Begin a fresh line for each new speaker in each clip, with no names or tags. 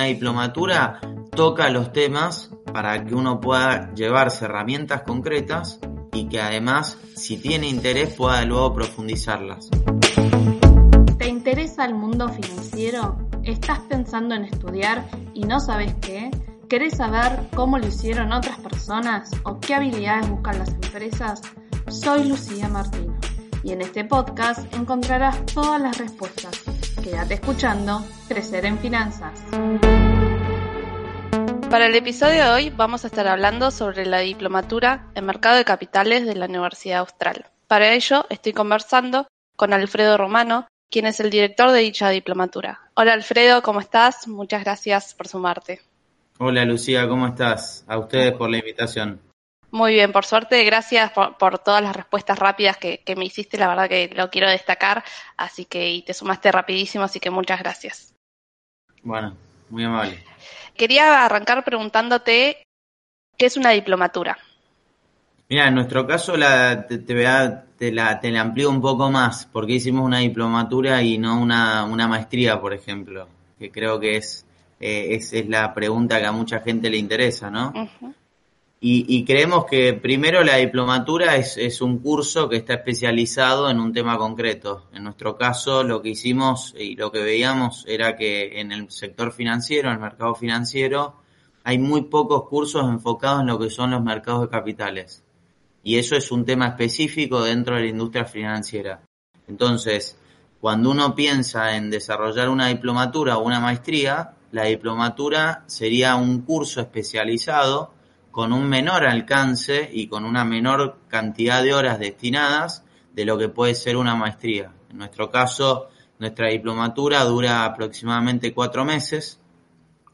una diplomatura toca los temas para que uno pueda llevarse herramientas concretas y que además, si tiene interés, pueda luego profundizarlas.
¿Te interesa el mundo financiero? ¿Estás pensando en estudiar y no sabes qué? ¿Querés saber cómo lo hicieron otras personas o qué habilidades buscan las empresas? Soy Lucía Martino y en este podcast encontrarás todas las respuestas. Quédate escuchando Crecer en Finanzas. Para el episodio de hoy vamos a estar hablando sobre la diplomatura en mercado de capitales de la Universidad Austral. Para ello estoy conversando con Alfredo Romano, quien es el director de dicha diplomatura. Hola Alfredo, ¿cómo estás? Muchas gracias por sumarte.
Hola Lucía, ¿cómo estás? A ustedes por la invitación.
Muy bien, por suerte, gracias por, todas las respuestas rápidas que, me hiciste, la verdad que lo quiero destacar, así que y te sumaste rapidísimo, así que muchas gracias.
Bueno, muy amable.
Quería arrancar preguntándote qué es una diplomatura.
Mira, en nuestro caso la, te, te, te, la, te la amplío un poco más, porque hicimos una diplomatura y no una, una maestría, por ejemplo, que creo que es, eh, es, es, la pregunta que a mucha gente le interesa, ¿no? Y, creemos que primero la diplomatura es, es, un curso que está especializado en un tema concreto. En nuestro caso lo que hicimos y lo que veíamos era que en el sector financiero, en el mercado financiero, hay muy pocos cursos enfocados en lo que son los mercados de capitales. Y eso es un tema específico dentro de la industria financiera. Entonces, cuando uno piensa en desarrollar una diplomatura o una maestría, la diplomatura sería un curso especializado con un menor alcance y con una menor cantidad de horas destinadas de lo que puede ser una maestría. En nuestro caso, nuestra diplomatura dura aproximadamente cuatro meses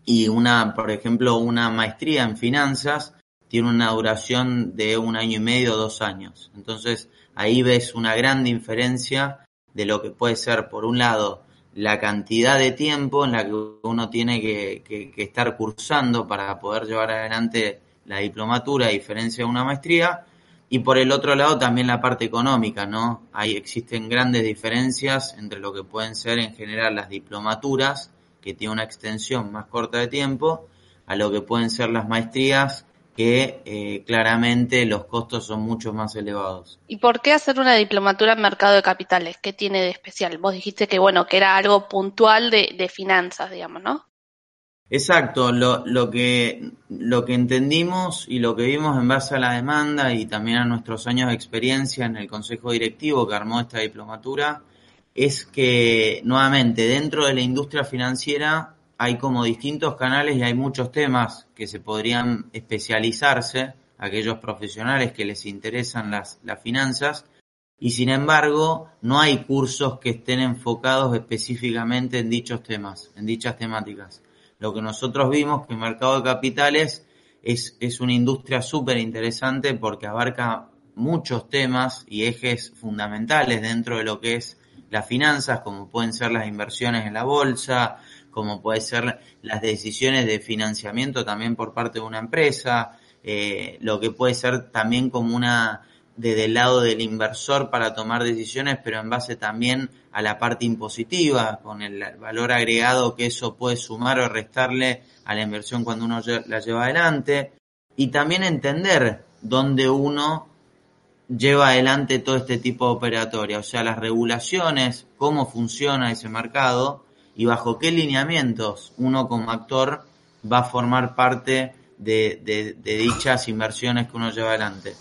y una, por ejemplo, una maestría en finanzas tiene una duración de un año y medio, dos años. Entonces, ahí ves una gran diferencia de lo que puede ser, por un lado, la cantidad de tiempo en la que uno tiene que, que estar cursando para poder llevar adelante la diplomatura a diferencia de una maestría, y por el otro lado también la parte económica, ¿no? Ahí existen grandes diferencias entre lo que pueden ser en general las diplomaturas, que tienen una extensión más corta de tiempo, a lo que pueden ser las maestrías, que eh, claramente los costos son mucho más elevados.
¿Y por qué hacer una diplomatura en mercado de capitales? ¿Qué tiene de especial? Vos dijiste que, bueno, que era algo puntual de, de finanzas, digamos, ¿no?
Exacto, lo, lo, que, lo que entendimos y lo que vimos en base a la demanda y también a nuestros años de experiencia en el Consejo Directivo que armó esta diplomatura es que nuevamente dentro de la industria financiera hay como distintos canales y hay muchos temas que se podrían especializarse, aquellos profesionales que les interesan las, las finanzas, y sin embargo no hay cursos que estén enfocados específicamente en dichos temas, en dichas temáticas. Lo que nosotros vimos que el mercado de capitales es, es una industria súper interesante porque abarca muchos temas y ejes fundamentales dentro de lo que es las finanzas, como pueden ser las inversiones en la bolsa, como pueden ser las decisiones de financiamiento también por parte de una empresa, eh, lo que puede ser también como una desde el lado del inversor para tomar decisiones, pero en base también a la parte impositiva, con el valor agregado que eso puede sumar o restarle a la inversión cuando uno la lleva adelante. Y también entender dónde uno lleva adelante todo este tipo de operatoria, o sea, las regulaciones, cómo funciona ese mercado y bajo qué lineamientos uno como actor va a formar parte de, de dichas inversiones que uno lleva adelante.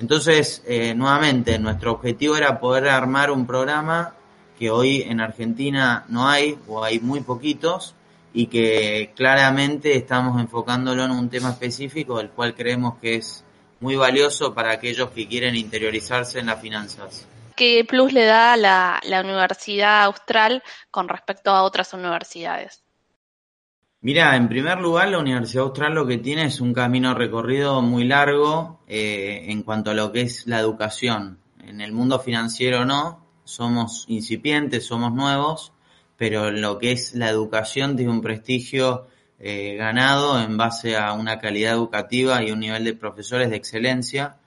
Entonces, eh, nuevamente, nuestro objetivo era poder armar un programa que hoy en Argentina no hay o hay muy poquitos y que claramente estamos enfocándolo en un tema específico del cual creemos que es muy valioso para aquellos que quieren interiorizarse en las finanzas.
¿Qué plus le da la Universidad Austral con respecto a otras universidades?
Mira, en primer lugar, la Universidad Austral lo que tiene es un camino recorrido muy largo eh, en cuanto a lo que es la educación. En el mundo financiero no, somos incipientes, somos nuevos, pero lo que es la educación tiene un prestigio eh, ganado en base a una calidad educativa y un nivel de profesores de excelencia.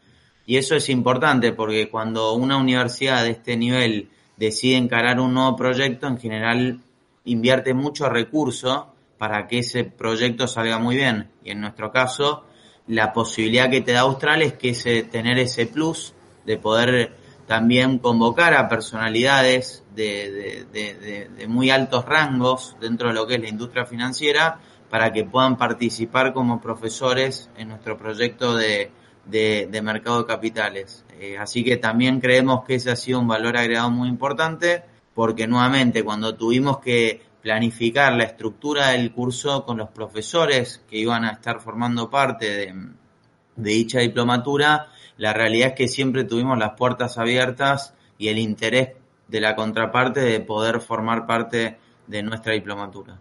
Y eso es importante porque cuando una universidad de este nivel decide encarar un nuevo proyecto, en general invierte mucho recurso para que ese proyecto salga muy bien. Y en nuestro caso, la posibilidad que te da Austral es que tener ese plus de poder también convocar a personalidades de, de, muy altos rangos dentro de lo que es la industria financiera para que puedan participar como profesores en nuestro proyecto de, mercado de capitales. Eh, así que también creemos que ese ha sido un valor agregado muy importante porque nuevamente cuando tuvimos que planificar la estructura del curso con los profesores que iban a estar formando parte de, de dicha diplomatura, la realidad es que siempre tuvimos las puertas abiertas y el interés de la contraparte de poder formar parte de nuestra diplomatura.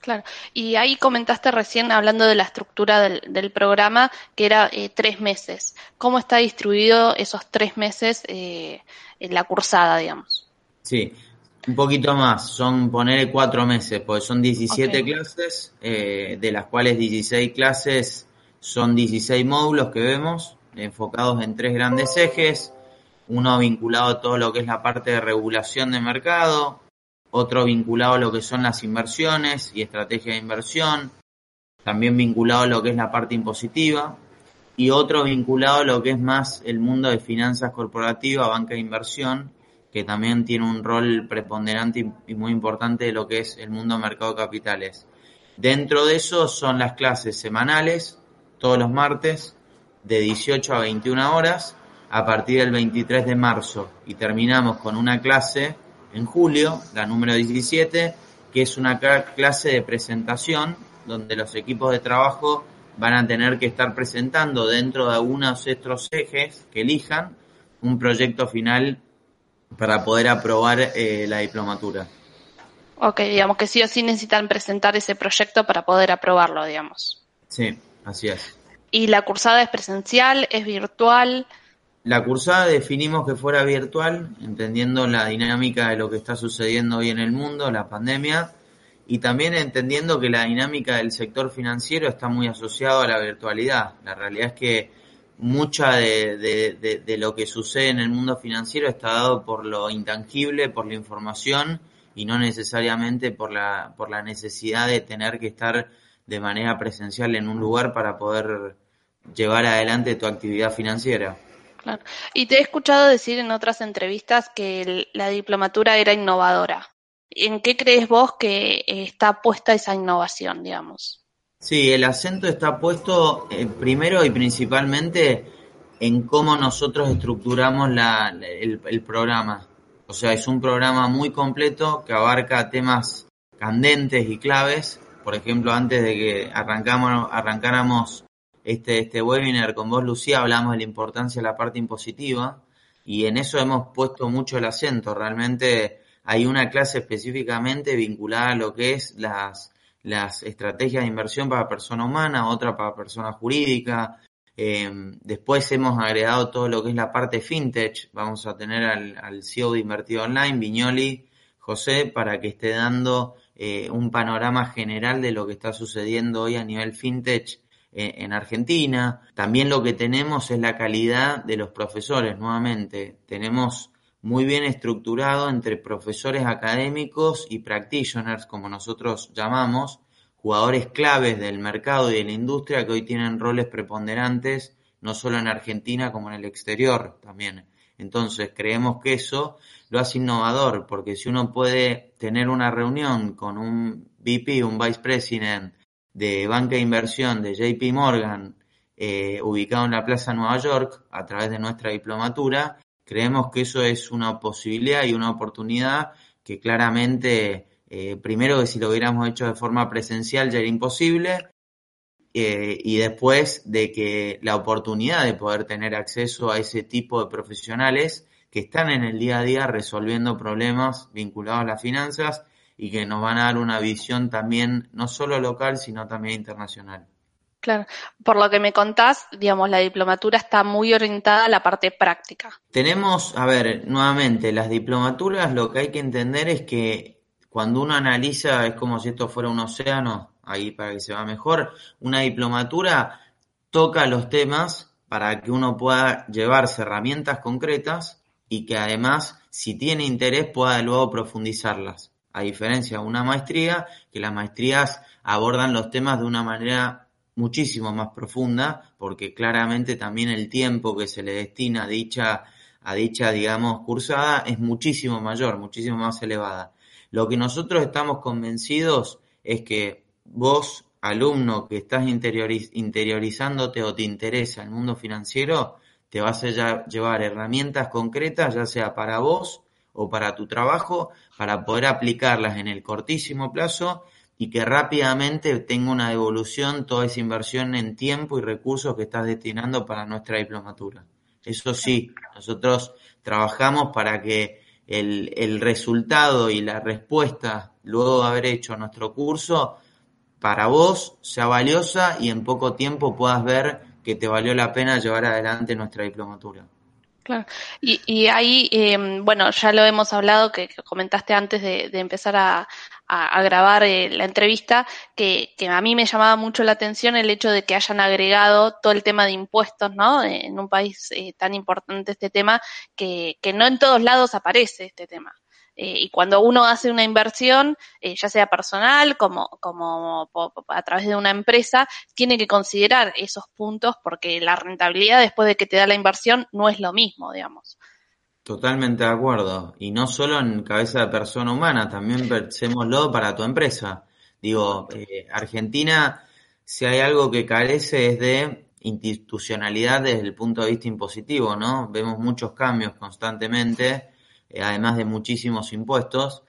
Claro, y ahí comentaste recién, hablando de la estructura del, programa, que era eh, tres meses. ¿Cómo está distribuido esos tres meses eh, en la cursada, digamos?
Sí, un poquito más, son poner cuatro meses, porque son 17 clases, eh, de las cuales 16 clases son 16 módulos que vemos, enfocados en tres grandes ejes, uno vinculado a todo lo que es la parte de regulación de mercado, otro vinculado a lo que son las inversiones y estrategia de inversión, también vinculado a lo que es la parte impositiva, y otro vinculado a lo que es más el mundo de finanzas corporativas, banca de inversión, que también tiene un rol preponderante y muy importante de lo que es el mundo mercado de capitales. Dentro de eso son las clases semanales, todos los martes, de 18 a 21 horas a partir del 23 de marzo y terminamos con una clase en julio, la número 17, que es una clase de presentación donde los equipos de trabajo van a tener que estar presentando dentro de algunos de estos ejes que elijan un proyecto final para poder aprobar eh, la diplomatura.
Ok, digamos que sí o sí necesitan presentar ese proyecto para poder aprobarlo, digamos.
Sí, así es.
¿Y la cursada es presencial, es virtual?
La cursada definimos que fuera virtual, entendiendo la dinámica de lo que está sucediendo hoy en el mundo, la pandemia, y también entendiendo que la dinámica del sector financiero está muy asociado a la virtualidad. La realidad es que mucha de, lo que sucede en el mundo financiero está dado por lo intangible, por la información y no necesariamente por la, por la necesidad de tener que estar de manera presencial en un lugar para poder llevar adelante tu actividad financiera.
Claro. Y te he escuchado decir en otras entrevistas que la diplomatura era innovadora. ¿En qué crees vos que está puesta esa innovación, digamos?
Sí, el acento está puesto eh, primero y principalmente en cómo nosotros estructuramos el, el, programa. O sea, es un programa muy completo que abarca temas candentes y claves por ejemplo, antes de que arrancamos, arrancáramos este, este webinar con vos, Lucía, hablamos de la importancia de la parte impositiva y en eso hemos puesto mucho el acento. Realmente hay una clase específicamente vinculada a lo que es las, las estrategias de inversión para persona humana, otra para persona jurídica. Em, después hemos agregado todo lo que es la parte fintech. Vamos a tener al, CEO de Invertido Online, Viñoli, José, para que esté dando eh, un panorama general de lo que está sucediendo hoy a nivel fintech eh, en Argentina. También lo que tenemos es la calidad de los profesores, nuevamente. Tenemos muy bien estructurado entre profesores académicos y practitioners, como nosotros llamamos, jugadores claves del mercado y de la industria que hoy tienen roles preponderantes, no solo en Argentina como en el exterior también. Entonces creemos que eso lo hace innovador, porque si uno puede tener una reunión con un VP, un Vice President de banca de inversión de JP Morgan, eh, ubicado en la Plaza Nueva York, a través de nuestra diplomatura, creemos que eso es una posibilidad y una oportunidad que claramente, eh, primero que si lo hubiéramos hecho de forma presencial ya era imposible, eh, y después de que la oportunidad de poder tener acceso a ese tipo de profesionales que están en el día a día resolviendo problemas vinculados a las finanzas y que nos van a dar una visión también no solo local, sino también internacional.
Claro, por lo que me contás, digamos, la diplomatura está muy orientada a la parte práctica.
Tenemos, a ver, nuevamente, las diplomaturas lo que hay que entender es que cuando uno analiza, es como si esto fuera un océano, ahí para que se va mejor, una diplomatura toca los temas para que uno pueda llevarse herramientas concretas y que además, si tiene interés, pueda luego profundizarlas. a diferencia de una maestría, que las maestrías abordan los temas de una manera muchísimo más profunda, porque claramente también el tiempo que se le destina a dicha, a dicha, digamos, cursada es muchísimo mayor, muchísimo más elevada. Lo que nosotros estamos convencidos es que vos, alumno que estás interiorizándote o te interesa el mundo financiero, te vas a llevar herramientas concretas, ya sea para vos o para tu trabajo, para poder aplicarlas en el cortísimo plazo y que rápidamente tenga una devolución toda esa inversión en tiempo y recursos que estás destinando para nuestra diplomatura. Eso sí, nosotros trabajamos para que el, el resultado y la respuesta luego de haber hecho nuestro curso para vos sea valiosa y en poco tiempo puedas ver que te valió la pena llevar adelante nuestra diplomatura.
Claro. Y, y ahí, em, bueno, ya lo hemos hablado, que, comentaste antes de, empezar a, grabar eh, la entrevista, que, a mí me llamaba mucho la atención el hecho de que hayan agregado todo el tema de impuestos, ¿no? En un país eh, tan importante este tema, que, que no en todos lados aparece este tema. Eh, y cuando uno hace una inversión, ya sea personal como, como a través de una empresa, tiene que considerar esos puntos porque la rentabilidad después de que te da la inversión no es lo mismo, digamos.
Totalmente de acuerdo. Y no solo en cabeza de persona humana, también pensémoslo para tu empresa. Digo, eh, Argentina, si hay algo que carece es de institucionalidad desde el punto de vista impositivo, ¿no? Vemos muchos cambios constantemente eh, además de muchísimos impuestos.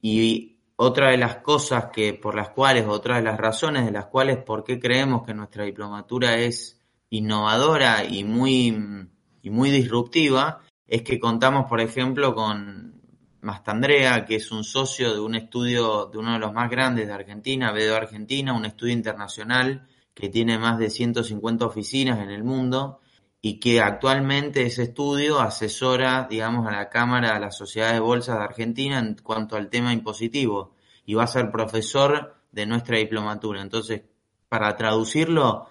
Y otra de las cosas que por las cuales, otra de las razones de las cuales, por qué creemos que nuestra diplomatura es innovadora y muy, y muy disruptiva, es que contamos, por ejemplo, con Mastandrea, que es un socio de un estudio de uno de los más grandes de Argentina, BDO Argentina, un estudio internacional que tiene más de 150 oficinas en el mundo y que actualmente ese estudio asesora, digamos, a la Cámara, a la Sociedad de Bolsas de Argentina en cuanto al tema impositivo y va a ser profesor de nuestra diplomatura. Entonces, para traducirlo,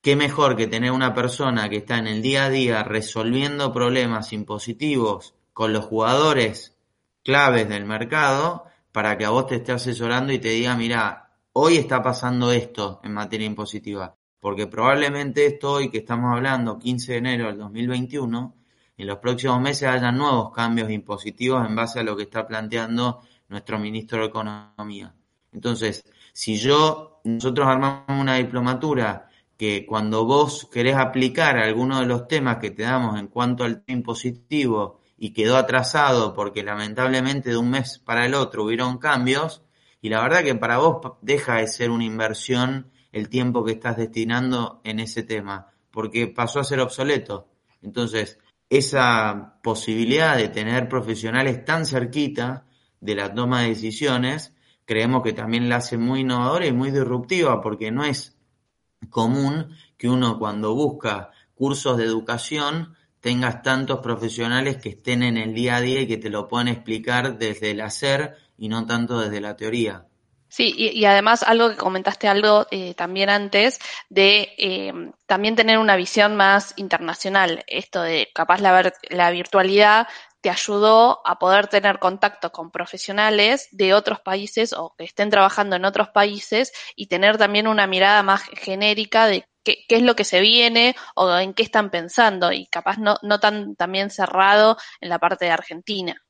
qué mejor que tener una persona que está en el día a día resolviendo problemas impositivos con los jugadores claves del mercado para que a vos te esté asesorando y te diga, mira, hoy está pasando esto en materia impositiva porque probablemente esto hoy que estamos hablando, 15 de enero del 2021, en los próximos meses haya nuevos cambios impositivos en base a lo que está planteando nuestro ministro de Economía. Entonces, si yo, nosotros armamos una diplomatura que cuando vos querés aplicar alguno de los temas que te damos en cuanto al tema impositivo y quedó atrasado porque lamentablemente de un mes para el otro hubieron cambios, y la verdad que para vos deja de ser una inversión el tiempo que estás destinando en ese tema, porque pasó a ser obsoleto. Entonces, esa posibilidad de tener profesionales tan cerquita de la toma de decisiones, creemos que también la hace muy innovadora y muy disruptiva, porque no es común que uno cuando busca cursos de educación tengas tantos profesionales que estén en el día a día y que te lo puedan explicar desde el hacer y no tanto desde la teoría.
Sí, y, además algo que comentaste algo eh, también antes de eh, también tener una visión más internacional. Esto de capaz la, la virtualidad te ayudó a poder tener contacto con profesionales de otros países o que estén trabajando en otros países y tener también una mirada más genérica de qué, es lo que se viene o en qué están pensando y capaz no, no tan también cerrado en la parte de Argentina.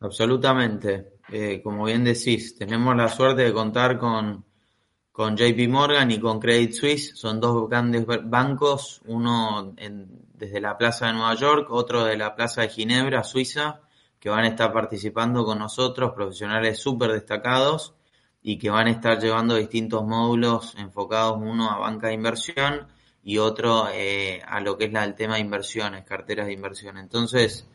Absolutamente. Eh, como bien decís, tenemos la suerte de contar con, con JP Morgan y con Credit Suisse. Son dos grandes bancos, uno desde la Plaza de Nueva York, otro de la Plaza de Ginebra, Suiza, que van a estar participando con nosotros, profesionales súper destacados y que van a estar llevando distintos módulos enfocados uno a banca de inversión y otro eh, a lo que es la, el tema de inversiones, carteras de inversión. Entonces,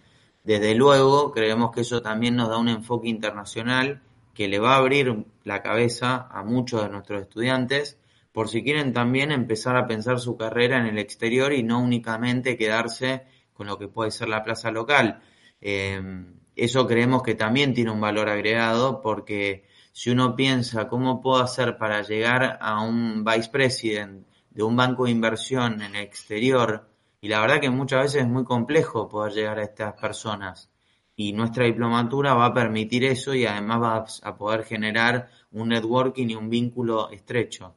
desde luego, creemos que eso también nos da un enfoque internacional que le va a abrir la cabeza a muchos de nuestros estudiantes por si quieren también empezar a pensar su carrera en el exterior y no únicamente quedarse con lo que puede ser la plaza local. Em, eso creemos que también tiene un valor agregado porque si uno piensa cómo puedo hacer para llegar a un vice president de un banco de inversión en el exterior y la verdad que muchas veces es muy complejo poder llegar a estas personas. Y nuestra diplomatura va a permitir eso y además vas a poder generar un networking y un vínculo estrecho.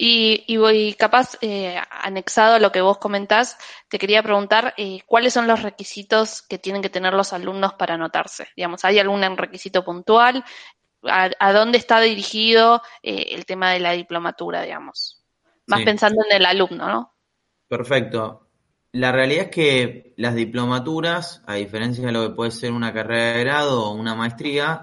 Y, y, capaz, eh, anexado a lo que vos comentás, te quería preguntar eh, cuáles son los requisitos que tienen que tener los alumnos para anotarse. Digamos, ¿hay algún requisito puntual? ¿A, dónde está dirigido eh, el tema de la diplomatura, digamos? Más pensando en el alumno, ¿no?
Perfecto. La realidad es que las diplomaturas, a diferencia de lo que puede ser una carrera de grado o una maestría,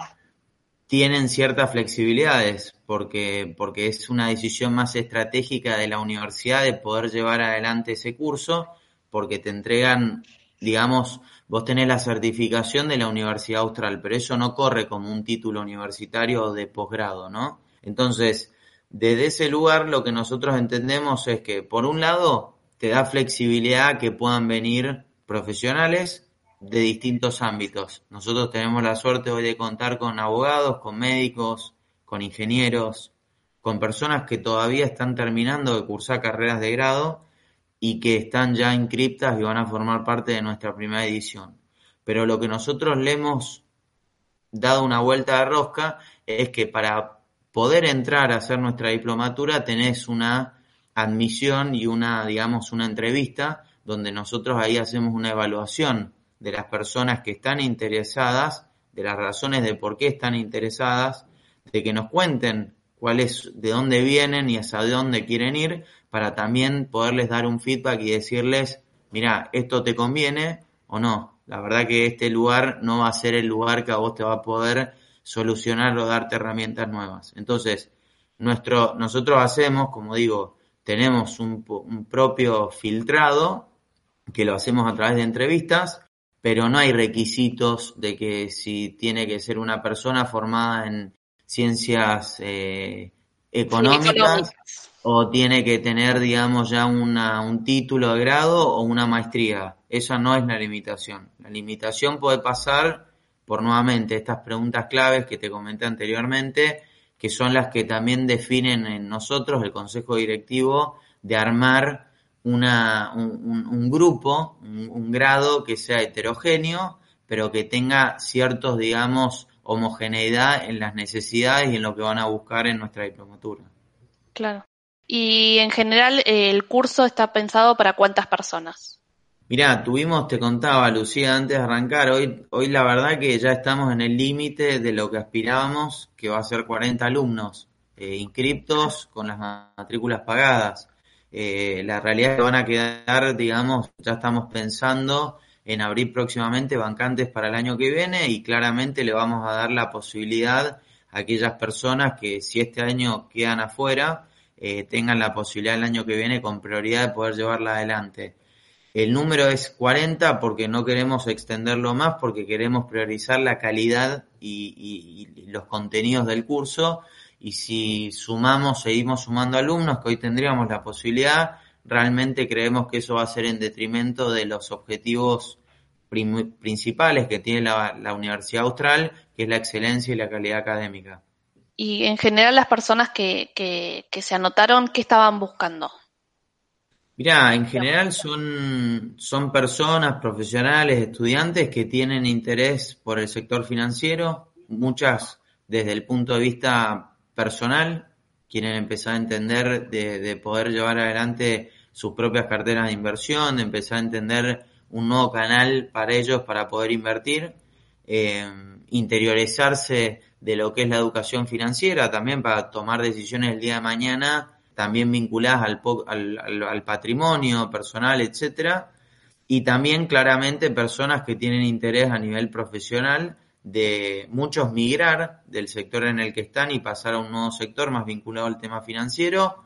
tienen ciertas flexibilidades porque, porque es una decisión más estratégica de la universidad de poder llevar adelante ese curso, porque te entregan, digamos, vos tenés la certificación de la Universidad Austral, pero eso no corre como un título universitario de posgrado, ¿no? Entonces, desde ese lugar lo que nosotros entendemos es que, por un lado, te da flexibilidad que puedan venir profesionales de distintos ámbitos. Nosotros tenemos la suerte hoy de contar con abogados, con médicos, con ingenieros, con personas que todavía están terminando de cursar carreras de grado y que están ya inscriptas y van a formar parte de nuestra primera edición. Pero lo que nosotros le hemos dado una vuelta de rosca es que para poder entrar a hacer nuestra diplomatura tenés una admisión y una, digamos, una entrevista donde nosotros ahí hacemos una evaluación de las personas que están interesadas, de las razones de por qué están interesadas, de que nos cuenten cuál es, de dónde vienen y hacia dónde quieren ir, para también poderles dar un feedback y decirles, mira, esto te conviene o no. La verdad que este lugar no va a ser el lugar que a vos te va a poder solucionar o darte herramientas nuevas. Entonces, nuestro, nosotros hacemos, como digo, tenemos un, un propio filtrado que lo hacemos a través de entrevistas pero no hay requisitos de que si tiene que ser una persona formada en ciencias eh, económicas, o tiene que tener, digamos, ya una, un título de grado o una maestría. Esa no es la limitación. La limitación puede pasar por nuevamente estas preguntas claves que te comenté anteriormente, que son las que también definen en nosotros, el Consejo Directivo, de armar una, un, grupo, un, grado que sea heterogéneo, pero que tenga ciertos, digamos, homogeneidad en las necesidades y en lo que van a buscar en nuestra diplomatura.
Claro. Y en general, ¿el curso está pensado para cuántas personas?
Mirá, tuvimos, te contaba Lucía antes de arrancar, hoy, hoy la verdad que ya estamos en el límite de lo que aspirábamos, que va a ser 40 alumnos eh, inscriptos con las matrículas pagadas. Eh, la realidad es que van a quedar, digamos, ya estamos pensando en abrir próximamente bancantes para el año que viene y claramente le vamos a dar la posibilidad a aquellas personas que si este año quedan afuera, eh, tengan la posibilidad el año que viene con prioridad de poder llevarla adelante. El número es 40 porque no queremos extenderlo más, porque queremos priorizar la calidad y los contenidos del curso y si sumamos, seguimos sumando alumnos, que hoy tendríamos la posibilidad, realmente creemos que eso va a ser en detrimento de los objetivos principales que tiene la, Universidad Austral, que es la excelencia y la calidad académica.
Y en general las personas que, que, se anotaron, ¿qué estaban buscando?
Mirá, en general son, son personas, profesionales, estudiantes que tienen interés por el sector financiero, muchas desde el punto de vista personal, quieren empezar a entender de, poder llevar adelante sus propias carteras de inversión, de empezar a entender un nuevo canal para ellos para poder invertir, eh, interiorizarse de lo que es la educación financiera, también para tomar decisiones el día de mañana, también vinculadas al, al, al patrimonio personal, etcétera, y también claramente personas que tienen interés a nivel profesional de muchos migrar del sector en el que están y pasar a un nuevo sector más vinculado al tema financiero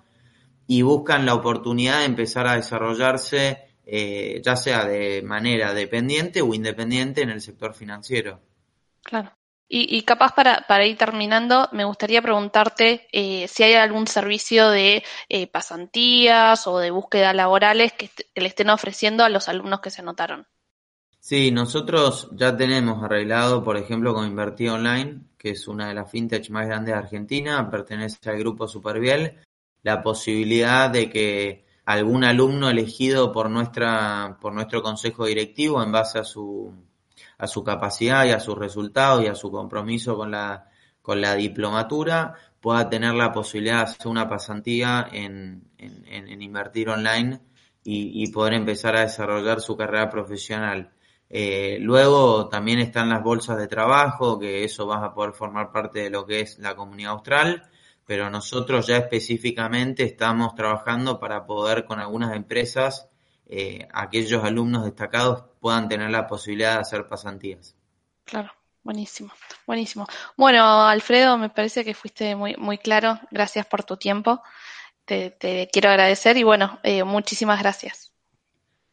y buscan la oportunidad de empezar a desarrollarse eh, ya sea de manera dependiente o independiente en el sector financiero.
Claro. Y, capaz para, para, ir terminando, me gustaría preguntarte eh, si hay algún servicio de eh, pasantías o de búsqueda laborales que, que le estén ofreciendo a los alumnos que se anotaron.
Sí, nosotros ya tenemos arreglado, por ejemplo, con Invertir Online, que es una de las fintech más grandes de Argentina, pertenece al grupo Superviel, la posibilidad de que algún alumno elegido por nuestra por nuestro consejo directivo en base a su a su capacidad y a sus resultados y a su compromiso con la, con la diplomatura, pueda tener la posibilidad de hacer una pasantía en, en, invertir online y, y, poder empezar a desarrollar su carrera profesional. Eh, luego también están las bolsas de trabajo, que eso va a poder formar parte de lo que es la comunidad austral, pero nosotros ya específicamente estamos trabajando para poder con algunas empresas, eh, aquellos alumnos destacados puedan tener la posibilidad de hacer pasantías.
Claro. Buenísimo, buenísimo. Bueno, Alfredo, me parece que fuiste muy, muy claro. Gracias por tu tiempo. Te, quiero agradecer y bueno, eh, muchísimas gracias.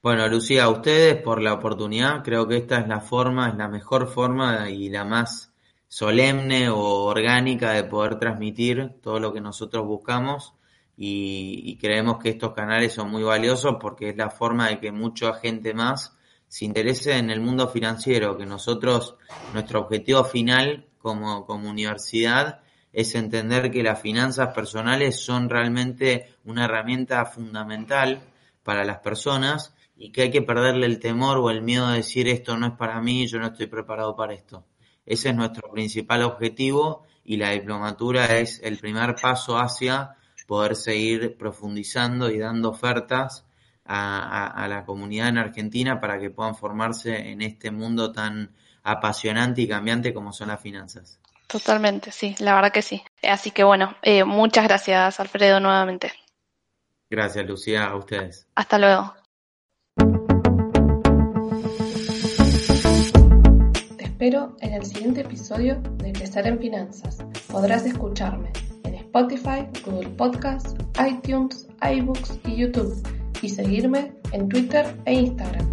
Bueno, Lucía, a ustedes por la oportunidad. Creo que esta es la forma, es la mejor forma y la más solemne o orgánica de poder transmitir todo lo que nosotros buscamos y, creemos que estos canales son muy valiosos porque es la forma de que mucha gente más se interese en el mundo financiero, que nosotros, nuestro objetivo final como, como universidad es entender que las finanzas personales son realmente una herramienta fundamental para las personas y que hay que perderle el temor o el miedo de decir esto no es para mí, yo no estoy preparado para esto. Ese es nuestro principal objetivo y la diplomatura es el primer paso hacia poder seguir profundizando y dando ofertas a, la comunidad en Argentina para que puedan formarse en este mundo tan apasionante y cambiante como son las finanzas.
Totalmente, sí, la verdad que sí. Así que bueno, eh, muchas gracias Alfredo nuevamente.
Gracias Lucía, a ustedes.
Hasta luego. Te espero en el siguiente episodio de Crecer en Finanzas. Podrás escucharme Spotify, Google Podcasts, iTunes, iBooks y YouTube y seguirme en Twitter e Instagram.